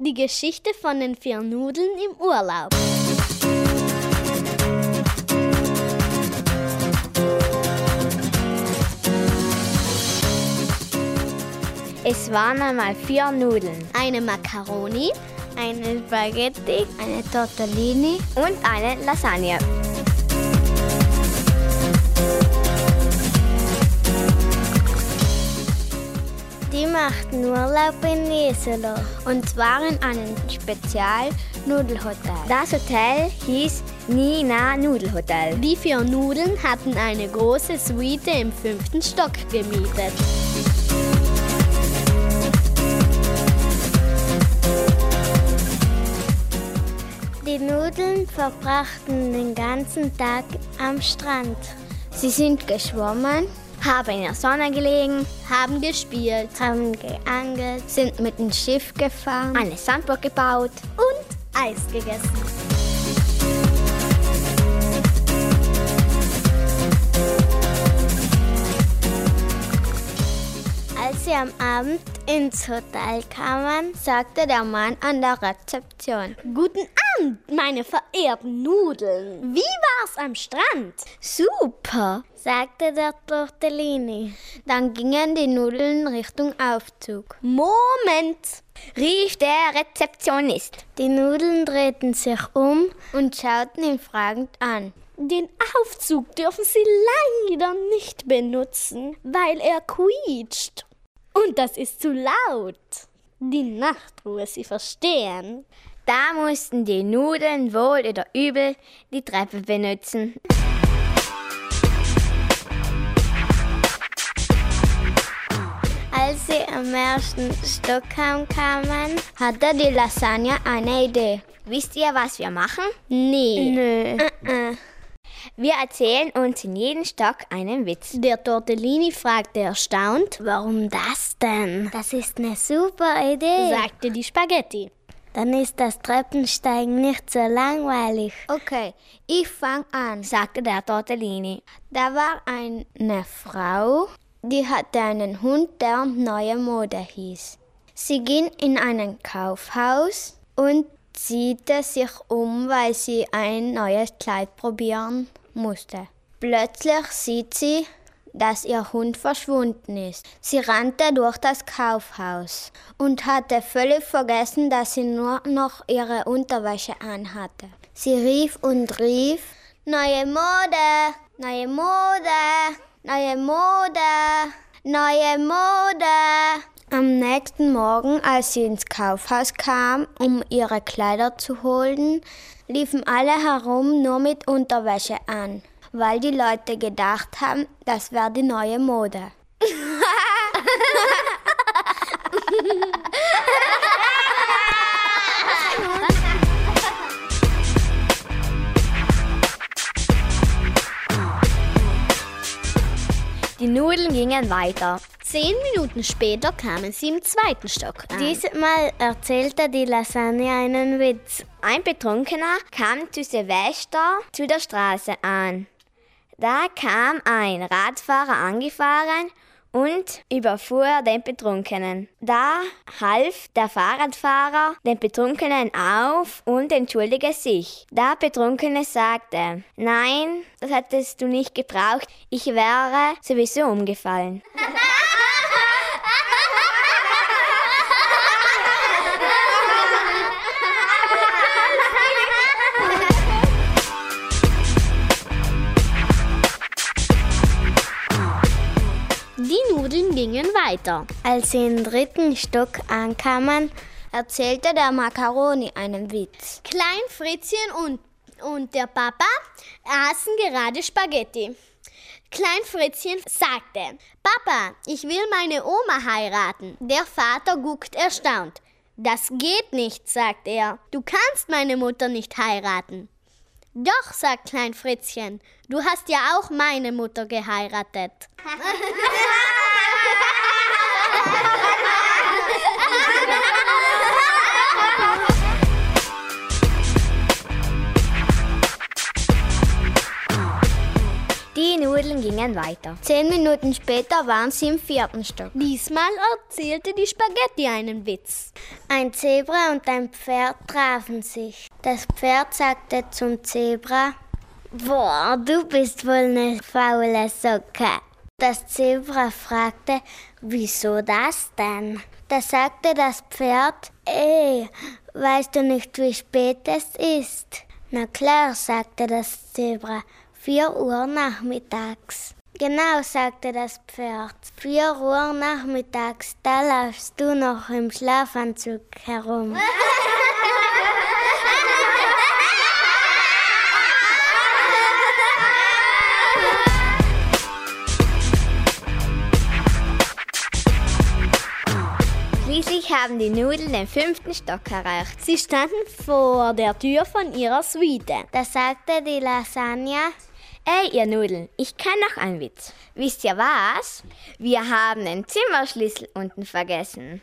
Die Geschichte von den vier Nudeln im Urlaub. Es waren einmal vier Nudeln, Eine Macaroni, eine Spaghetti, eine Tortellini und eine Lasagne. Machten Urlaub in Jesolo. Und zwar in einem Spezial-Nudelhotel. Das Hotel hieß Nina Nudelhotel. Die vier Nudeln hatten eine große Suite im fünften Stock gemietet. Die Nudeln verbrachten den ganzen Tag am Strand. Sie sind geschwommen, haben in der Sonne gelegen, Haben gespielt Haben geangelt. sind mit dem Schiff gefahren, eine Sandburg gebaut. und Eis gegessen. Als sie am Abend ins Hotel kamen, sagte der Mann an der Rezeption. Guten Abend, meine verehrten Nudeln. Wie war's am Strand? Super! sagte der Tortellini. Dann gingen die Nudeln Richtung Aufzug. Moment. Rief der Rezeptionist Die Nudeln drehten sich um. und schauten ihn fragend an. Den Aufzug dürfen Sie leider nicht benutzen, weil er quietscht. Und das ist zu laut. Die Nachtruhe, Sie verstehen. Da mussten die Nudeln wohl oder übel die Treppe benutzen. Als sie am ersten Stock ankamen, Hatte die Lasagne eine Idee. Wisst ihr, was wir machen? Nee. Nö. Wir erzählen uns in jedem Stock einen Witz. Der Tortellini fragte erstaunt, warum das denn? das ist eine super Idee. sagte die Spaghetti. Dann ist das Treppensteigen nicht so langweilig. Okay, ich fang an, sagte der Tortellini. Da war eine Frau, die hatte einen Hund, der Neue Mode hieß. Sie ging in ein Kaufhaus und ziehte sich um, weil sie ein neues Kleid probieren musste. Plötzlich sieht sie, dass ihr Hund verschwunden ist. Sie rannte durch das Kaufhaus und hatte völlig vergessen, dass sie nur noch ihre Unterwäsche anhatte. Sie rief und rief, Neue Mode, neue Mode, neue Mode, neue Mode. Am nächsten Morgen, als sie ins Kaufhaus kam, um ihre Kleider zu holen, liefen alle herum nur mit Unterwäsche an, weil die Leute gedacht haben, das wäre die neue Mode. Die Nudeln gingen weiter. Zehn Minuten später kamen sie im zweiten Stock an. Diesmal erzählte die Lasagne einen Witz. Ein Betrunkener kam zu Silvester zu der Straße an. Da kam ein Radfahrer angefahren und überfuhr den Betrunkenen. Da half der Fahrradfahrer den Betrunkenen auf und entschuldigte sich. Der Betrunkene sagte, nein, das hättest du nicht gebraucht, ich wäre sowieso umgefallen. weiter. Als sie im dritten Stock ankamen, Erzählte der Macaroni einen Witz. Klein Fritzchen und, und der Papa aßen gerade Spaghetti. Klein Fritzchen sagte, Papa, ich will meine Oma heiraten. Der Vater guckt erstaunt. Das geht nicht, sagt er. Du kannst meine Mutter nicht heiraten. Doch, sagt Klein Fritzchen, du hast ja auch meine Mutter geheiratet. Die Nudeln gingen weiter. Zehn Minuten später waren sie im vierten Stock. Diesmal erzählte die Spaghetti einen Witz. Ein Zebra und ein Pferd trafen sich. Das Pferd sagte zum Zebra, Boah, du bist wohl eine faule Socke. Das Zebra fragte, wieso das denn? Da sagte das Pferd, ey, weißt du nicht, wie spät es ist? Na klar, sagte das Zebra, vier Uhr nachmittags. Genau, sagte das Pferd. Vier Uhr nachmittags, da laufst du noch im Schlafanzug herum. Schließlich haben die Nudeln den fünften Stock erreicht. Sie standen vor der Tür von ihrer Suite. Da sagte die Lasagne, Ey, ihr Nudeln, ich kenne noch einen Witz. Wisst ihr was? Wir haben den Zimmerschlüssel unten vergessen.